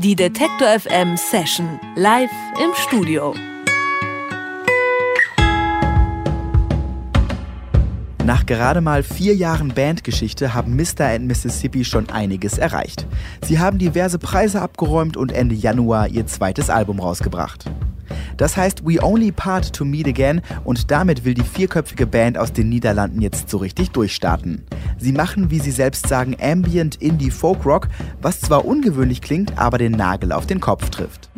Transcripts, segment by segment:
Die Detektor FM Session live im Studio. Nach gerade mal vier Jahren Bandgeschichte haben Mr. and Mississippi schon einiges erreicht. Sie haben diverse Preise abgeräumt und Ende Januar ihr zweites Album rausgebracht. Das heißt We Only Part to Meet Again und damit will die vierköpfige Band aus den Niederlanden jetzt so richtig durchstarten. Sie machen, wie sie selbst sagen, Ambient Indie Folk Rock, was zwar ungewöhnlich klingt, aber den Nagel auf den Kopf trifft.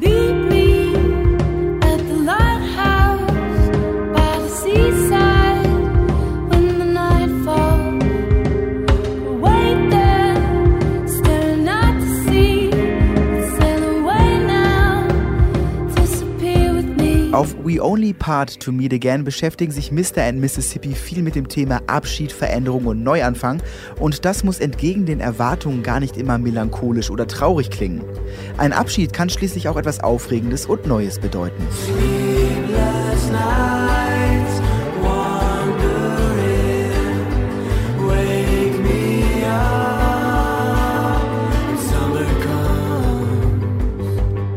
Auf We Only Part to Meet Again beschäftigen sich Mr. and Mississippi viel mit dem Thema Abschied, Veränderung und Neuanfang und das muss entgegen den Erwartungen gar nicht immer melancholisch oder traurig klingen. Ein Abschied kann schließlich auch etwas Aufregendes und Neues bedeuten. Sleepless nights.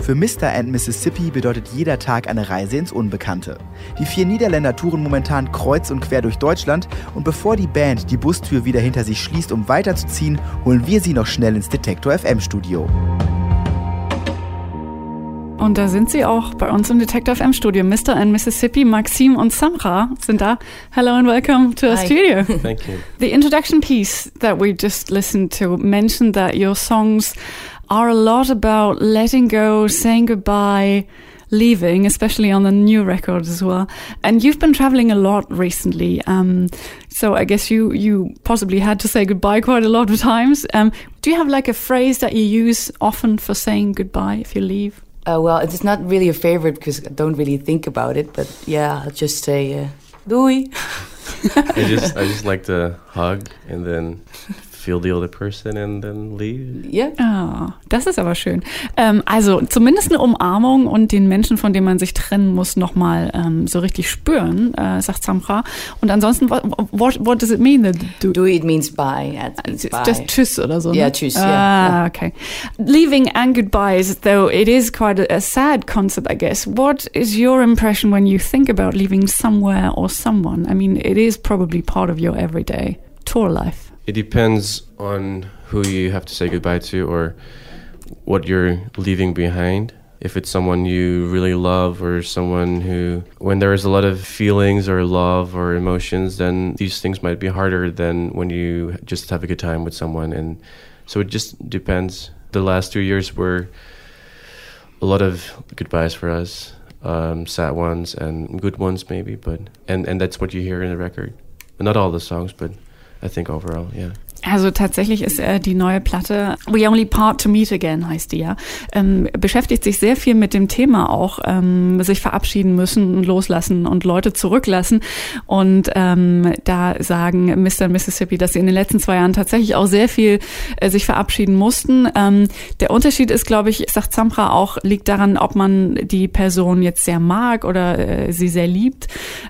Für Mr. and Mississippi bedeutet jeder Tag eine Reise ins Unbekannte. Die vier Niederländer touren momentan kreuz und quer durch Deutschland und bevor die Band die Bustür wieder hinter sich schließt, um weiterzuziehen, holen wir sie noch schnell ins Detektor FM Studio. Und da sind sie auch bei uns im Detective FM Studio. Mr. and Mississippi, Maxim und Samra sind da. Hello and welcome to our Hi. studio. Thank you. The introduction piece that we just listened to mentioned that your songs are a lot about letting go, saying goodbye, leaving, especially on the new record as well. And you've been traveling a lot recently. Um, so I guess you, you possibly had to say goodbye quite a lot of times. Um, do you have like a phrase that you use often for saying goodbye if you leave? Uh, well, it's not really a favorite because I don't really think about it. But yeah, I'll just say uh, "doei." I just I just like to hug and then feel the other person and then leave. Yeah. Ah, das ist aber schön. Ähm, also zumindest eine Umarmung und den Menschen, von dem man sich trennen muss, nochmal ähm, so richtig spüren, äh, sagt Samra. Und ansonsten, what, what, what does it mean? That do, Doei it means bye. Yeah, it means It's bye. just tschüss oder so. Yeah, ne? tschüss, Ah, yeah, okay. Leaving and goodbyes, though it is quite a, a sad concept, I guess. What is your impression when you think about leaving somewhere or someone? I mean, it is probably part of your everyday life. It depends on who you have to say goodbye to or what you're leaving behind. If it's someone you really love or someone who, when there is a lot of feelings or love or emotions, then these things might be harder than when you just have a good time with someone. And so it just depends. The last two years were a lot of goodbyes for us, um, sad ones and good ones maybe, but and and that's what you hear in the record. Not all the songs, but I think overall, yeah. Also tatsächlich ist äh, die neue Platte We Only Part to Meet Again heißt die ja. Ähm, beschäftigt sich sehr viel mit dem Thema auch, ähm, sich verabschieden müssen und loslassen und Leute zurücklassen. Und ähm, da sagen Mr. und Mississippi, dass sie in den letzten zwei Jahren tatsächlich auch sehr viel äh, sich verabschieden mussten. Ähm, der Unterschied ist, glaube ich, sagt Zampra auch, liegt daran, ob man die Person jetzt sehr mag oder äh, sie sehr liebt.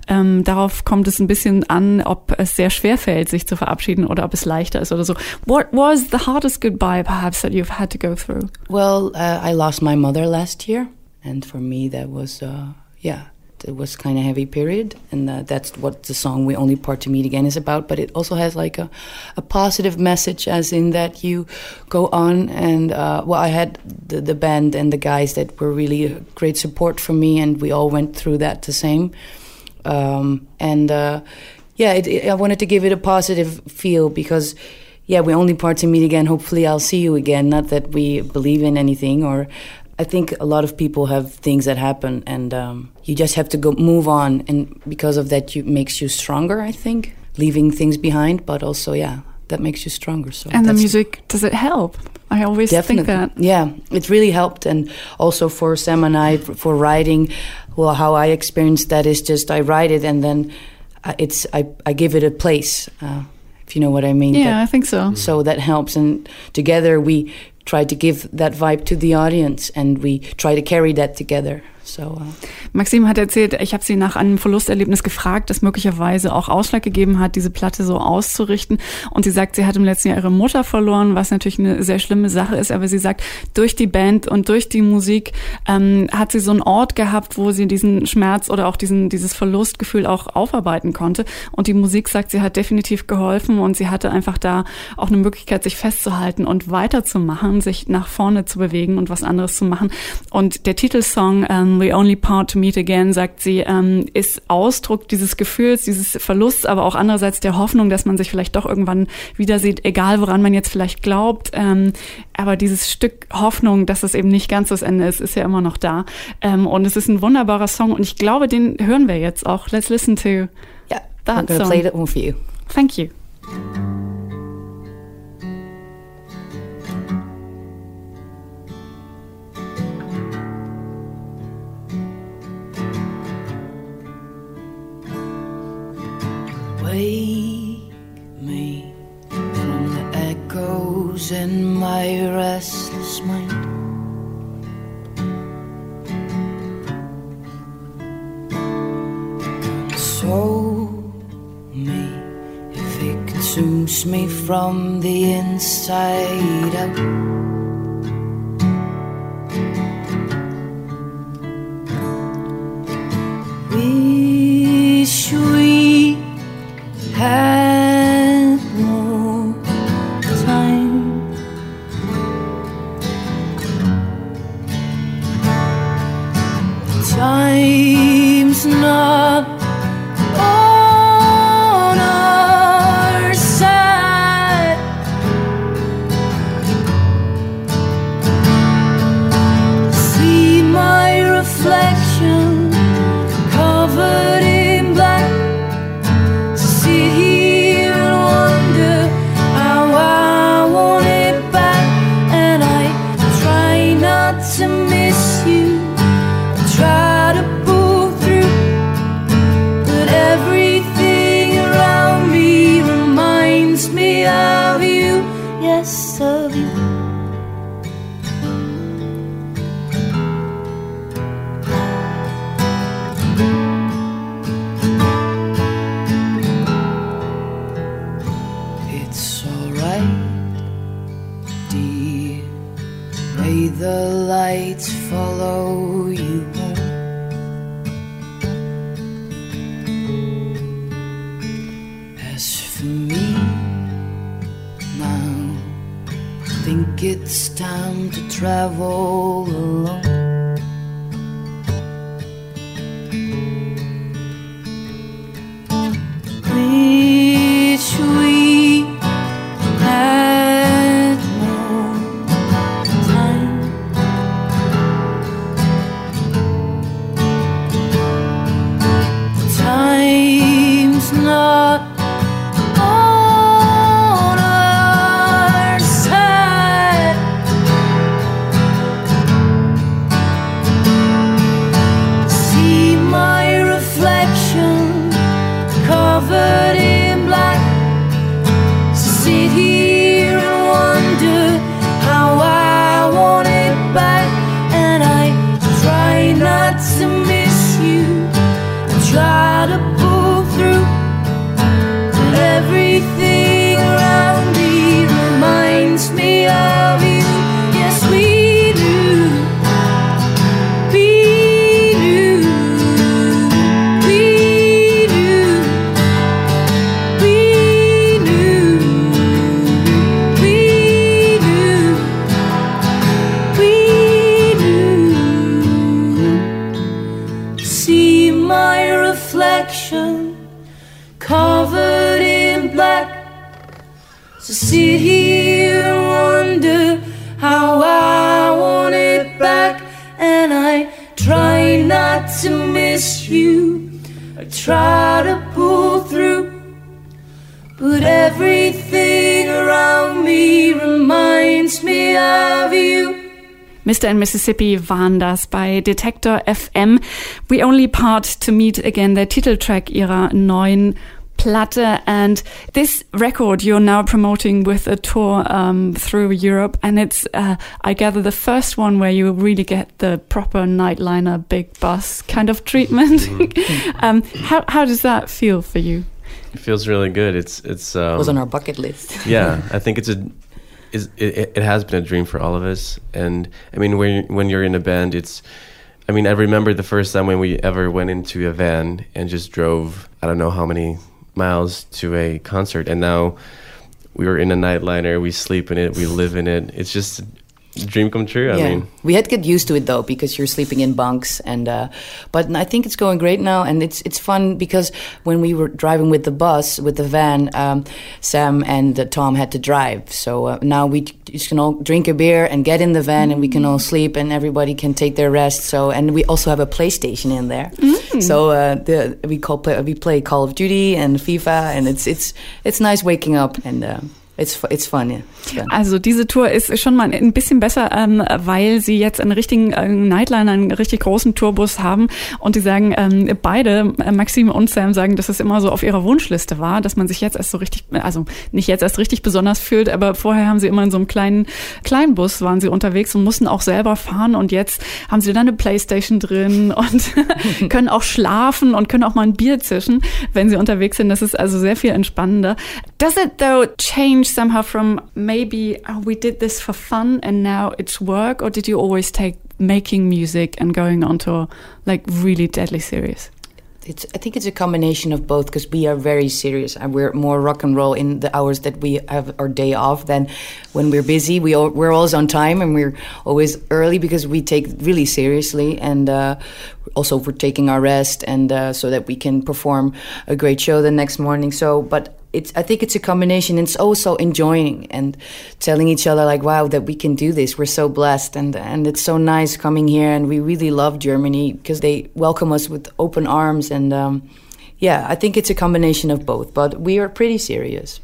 Ähm, darauf kommt es ein bisschen an, ob es sehr schwer fällt, sich zu verabschieden oder ob es leichter oder so. What was the hardest goodbye perhaps that you've had to go through? Well, uh, I lost my mother last year, and for me that was, uh, yeah, it was kind of heavy period, and uh, that's what the song "We Only Part to Meet Again" is about. But it also has like a, a positive message, as in that you go on and uh, well, I had the, the band and the guys that were really great support for me, and we all went through that the same. Um, and uh, yeah, it, it, I wanted to give it a positive feel because yeah, we only part to meet again. Hopefully, I'll see you again. Not that we believe in anything, or I think a lot of people have things that happen, and um, you just have to go move on. And because of that, you makes you stronger. I think leaving things behind, but also yeah, that makes you stronger. So And the music, does it help? I always Definitely. think that. Yeah, it really helped. And also for Sam and I, for, for writing, well, how I experienced that is just I write it and then I- it's I, I give it a place, uh, if you know what I mean. Yeah, That- I think so. so that helps. And together we try to give that vibe to the audience and we try to carry that together. So, uh, Maxim hat erzählt, ich habe sie nach einem Verlusterlebnis gefragt, das möglicherweise auch Ausschlag gegeben hat, diese Platte so auszurichten. Und sie sagt, sie hat im letzten Jahr ihre Mutter verloren, was natürlich eine sehr schlimme Sache ist. Aber sie sagt, durch die Band und durch die Musik ähm, hat sie so einen Ort gehabt, wo sie diesen Schmerz oder auch diesen, dieses Verlustgefühl auch aufarbeiten konnte. Und die Musik sagt, sie hat definitiv geholfen und sie hatte einfach da auch eine Möglichkeit, sich festzuhalten und weiterzumachen, sich nach vorne zu bewegen und was anderes zu machen. Und der Titelsong ähm, We Only Part to Meet Again, sagt sie, ähm, ist Ausdruck dieses Gefühls, dieses Verlusts, aber auch andererseits der Hoffnung, dass man sich vielleicht doch irgendwann wieder sieht, egal woran man jetzt vielleicht glaubt. Ähm, aber dieses Stück Hoffnung, dass es eben nicht ganz das Ende ist, ist ja immer noch da. Ähm, und es ist ein wunderbarer Song und ich glaube, den hören wir jetzt auch. Let's listen to yeah, that I'm gonna song. play that one for you. Thank you. Wake me from the echoes in my restless mind. Console me if it consumes me from the inside out. May the lights follow you home. As for me, now I think it's time to travel alone. My reflection covered in black. So sit here and wonder how I want it back, and I try not to miss you. I try to pull through. But everything around me reminds me of you. Mr. and Mississippi waren das bei Detektor FM. We Only Part to Meet Again, der Titeltrack ihrer neuen Platte and this record you're now promoting with a tour um, through Europe and it's uh, I gather the first one where you really get the proper nightliner big bus kind of treatment Mm-hmm. um, how, how does that feel for you It feels really good. It's it's um, It was on our bucket list. yeah, I think it's a is it, it has been a dream for all of us. And I mean, when when you're in a band, it's. I mean, I remember the first time when we ever went into a van and just drove. I don't know how many miles to a concert, and now we were in a nightliner. We sleep in it. We live in it. It's just dream come true. I yeah, mean, we had to get used to it though because you're sleeping in bunks, and uh, but I think it's going great now, and it's it's fun because when we were driving with the bus with the van, um, Sam and uh, Tom had to drive, so uh, now we just can all drink a beer and get in the van, and we can all sleep, and everybody can take their rest. So and we also have a PlayStation in there, so uh, the we call play, we play Call of Duty and FIFA, and it's it's it's nice waking up and. It's it's fun, yeah. It's fun. Also diese Tour ist schon mal ein bisschen besser, ähm, weil sie jetzt einen richtigen äh, Nightliner, einen richtig großen Tourbus haben und die sagen, ähm, beide, äh, Maxim und Sam sagen, dass es immer so auf ihrer Wunschliste war, dass man sich jetzt erst so richtig, also nicht jetzt erst richtig besonders fühlt, aber vorher haben sie immer in so einem kleinen Kleinbus waren sie unterwegs und mussten auch selber fahren und jetzt haben sie dann eine Playstation drin und können auch schlafen und können auch mal ein Bier zischen, wenn sie unterwegs sind. Das ist also sehr viel entspannender. Does it though change somehow from maybe oh, we did this for fun and now it's work, or did you always take making music and going on tour like really deadly serious? It's, I think it's a combination of both because we are very serious and we're more rock and roll in the hours that we have our day off than when we're busy. We all, we're always on time and we're always early because we take really seriously and uh, also for taking our rest and uh, so that we can perform a great show the next morning. So, but it's I think it's a combination. It's also enjoying and telling each other like, wow, that we can do this. We're so blessed and and it's so nice coming here and we really love Germany because they welcome us with open arms and um, yeah, I think it's a combination of both. But we are pretty serious.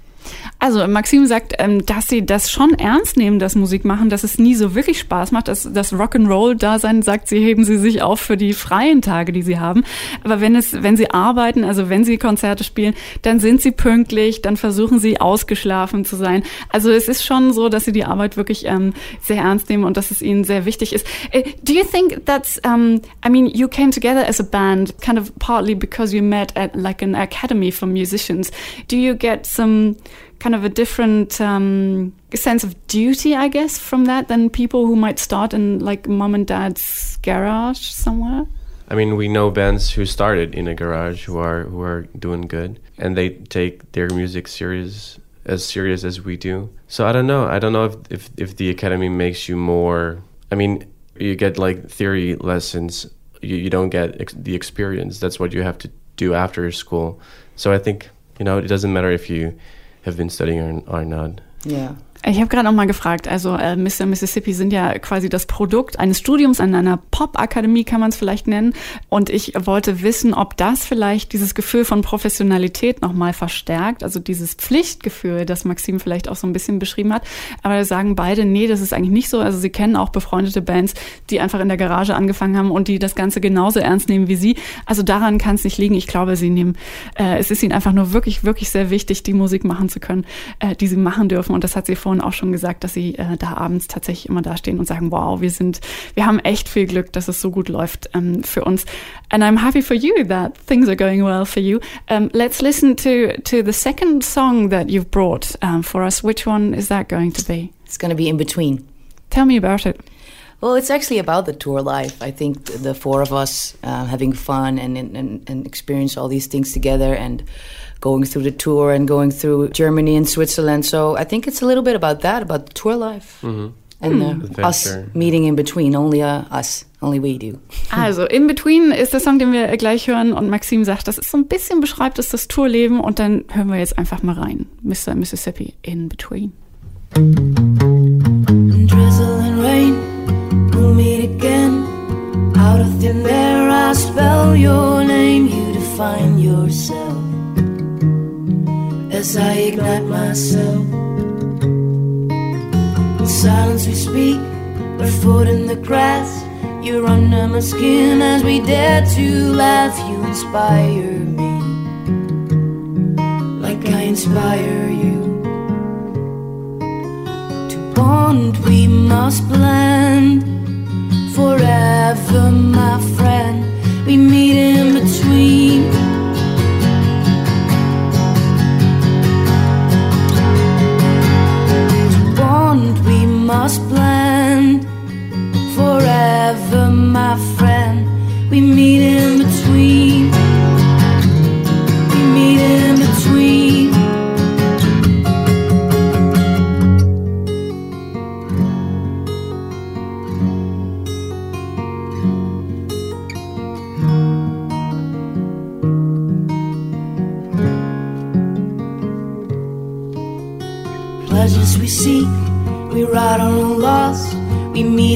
Also Maxim sagt, ähm, dass sie das schon ernst nehmen, das Musik machen, dass es nie so wirklich Spaß macht. Das, das Rock'n'Roll-Dasein sagt sie, heben sie sich auf für die freien Tage, die sie haben. Aber wenn es, wenn sie arbeiten, also wenn sie Konzerte spielen, dann sind sie pünktlich, dann versuchen sie ausgeschlafen zu sein. Also es ist schon so, dass sie die Arbeit wirklich ähm, sehr ernst nehmen und dass es ihnen sehr wichtig ist. Uh, do you think that's, um, I mean, you came together as a band kind of partly because you met at like an academy for musicians. Do you get some kind of a different um, sense of duty, I guess, from that than people who might start in like mom and dad's garage somewhere? I mean, we know bands who started in a garage who are who are doing good, and they take their music serious as serious as we do. So I don't know. I don't know if if, if the academy makes you more. I mean, you get like theory lessons. You, you don't get ex- the experience. That's what you have to do after school. So I think you know it doesn't matter if you have been studying not. Yeah. Ich habe gerade noch mal gefragt, also äh, Mr. Mississippi sind ja quasi das Produkt eines Studiums an einer Pop-Akademie, kann man es vielleicht nennen. Und ich wollte wissen, ob das vielleicht dieses Gefühl von Professionalität noch mal verstärkt, also dieses Pflichtgefühl, das Maxim vielleicht auch so ein bisschen beschrieben hat. Aber da sagen beide, nee, das ist eigentlich nicht so. Also sie kennen auch befreundete Bands, die einfach in der Garage angefangen haben und die das Ganze genauso ernst nehmen wie sie. Also daran kann es nicht liegen. Ich glaube, sie nehmen, äh, es ist ihnen einfach nur wirklich, wirklich sehr wichtig, die Musik machen zu können, äh, die sie machen dürfen. Und das hat sie vorhin auch schon gesagt, dass sie äh, da abends tatsächlich immer dastehen und sagen, wow, wir sind, wir haben echt viel Glück, dass es so gut läuft ähm, für uns. And I'm happy for you that things are going well for you. Um, let's listen to to the second song that you've brought um, for us. Which one is that going to be? It's going to be in between. Tell me about it. Well, it's actually about the tour life. I think th- the four of us uh, having fun and, and, and experience all these things together and going through the tour and going through Germany and Switzerland. So I think it's a little bit about that, about the tour life. And uh, us meeting in between, only uh, us, only we do. Also, In Between ist der Song, den wir gleich hören und Maxim sagt, das ist so ein bisschen beschreibt es das Tourleben und dann hören wir jetzt einfach mal rein. Mr. Mississippi, In Between. drizzle and rain, we'll meet again. Out of thin air, I spell your name, you define yourself. As I ignite myself, in silence we speak, barefoot in the grass. You're under my skin as we dare to laugh. You inspire me. Like I inspire you. To bond, we must blend forever, my friend. We meet in must blend forever, my friend. We meet in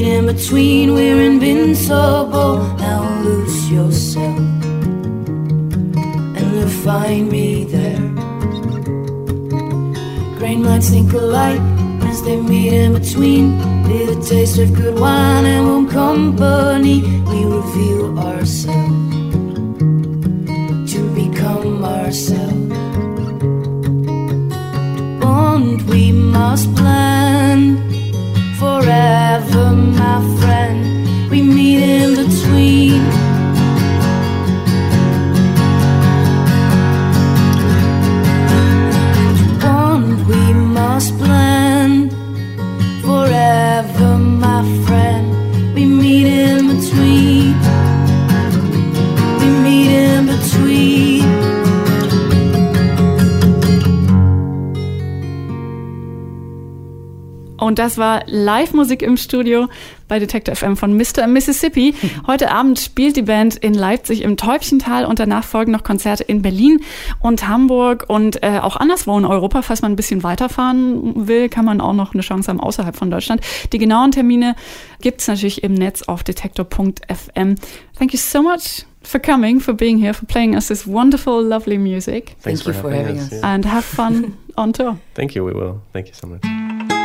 In between, we're invincible. Now loose yourself and you'll find me there. Grain minds think alike as they meet in between. Be the taste of good wine and warm company. We reveal ourselves to become ourselves. Bond we must blend Und das war Live-Musik im Studio bei Detector FM von Mr. Mississippi. Heute Abend spielt die Band in Leipzig im Täubchental und danach folgen noch Konzerte in Berlin und Hamburg und äh, auch anderswo in Europa. Falls man ein bisschen weiterfahren will, kann man auch noch eine Chance haben außerhalb von Deutschland. Die genauen Termine gibt's natürlich im Netz auf detektor.fm. Thank you so much for coming, for being here, for playing us this wonderful, lovely music. Thanks Thank you for having us. yeah. And have fun on tour. Thank you, we will. Thank you so much.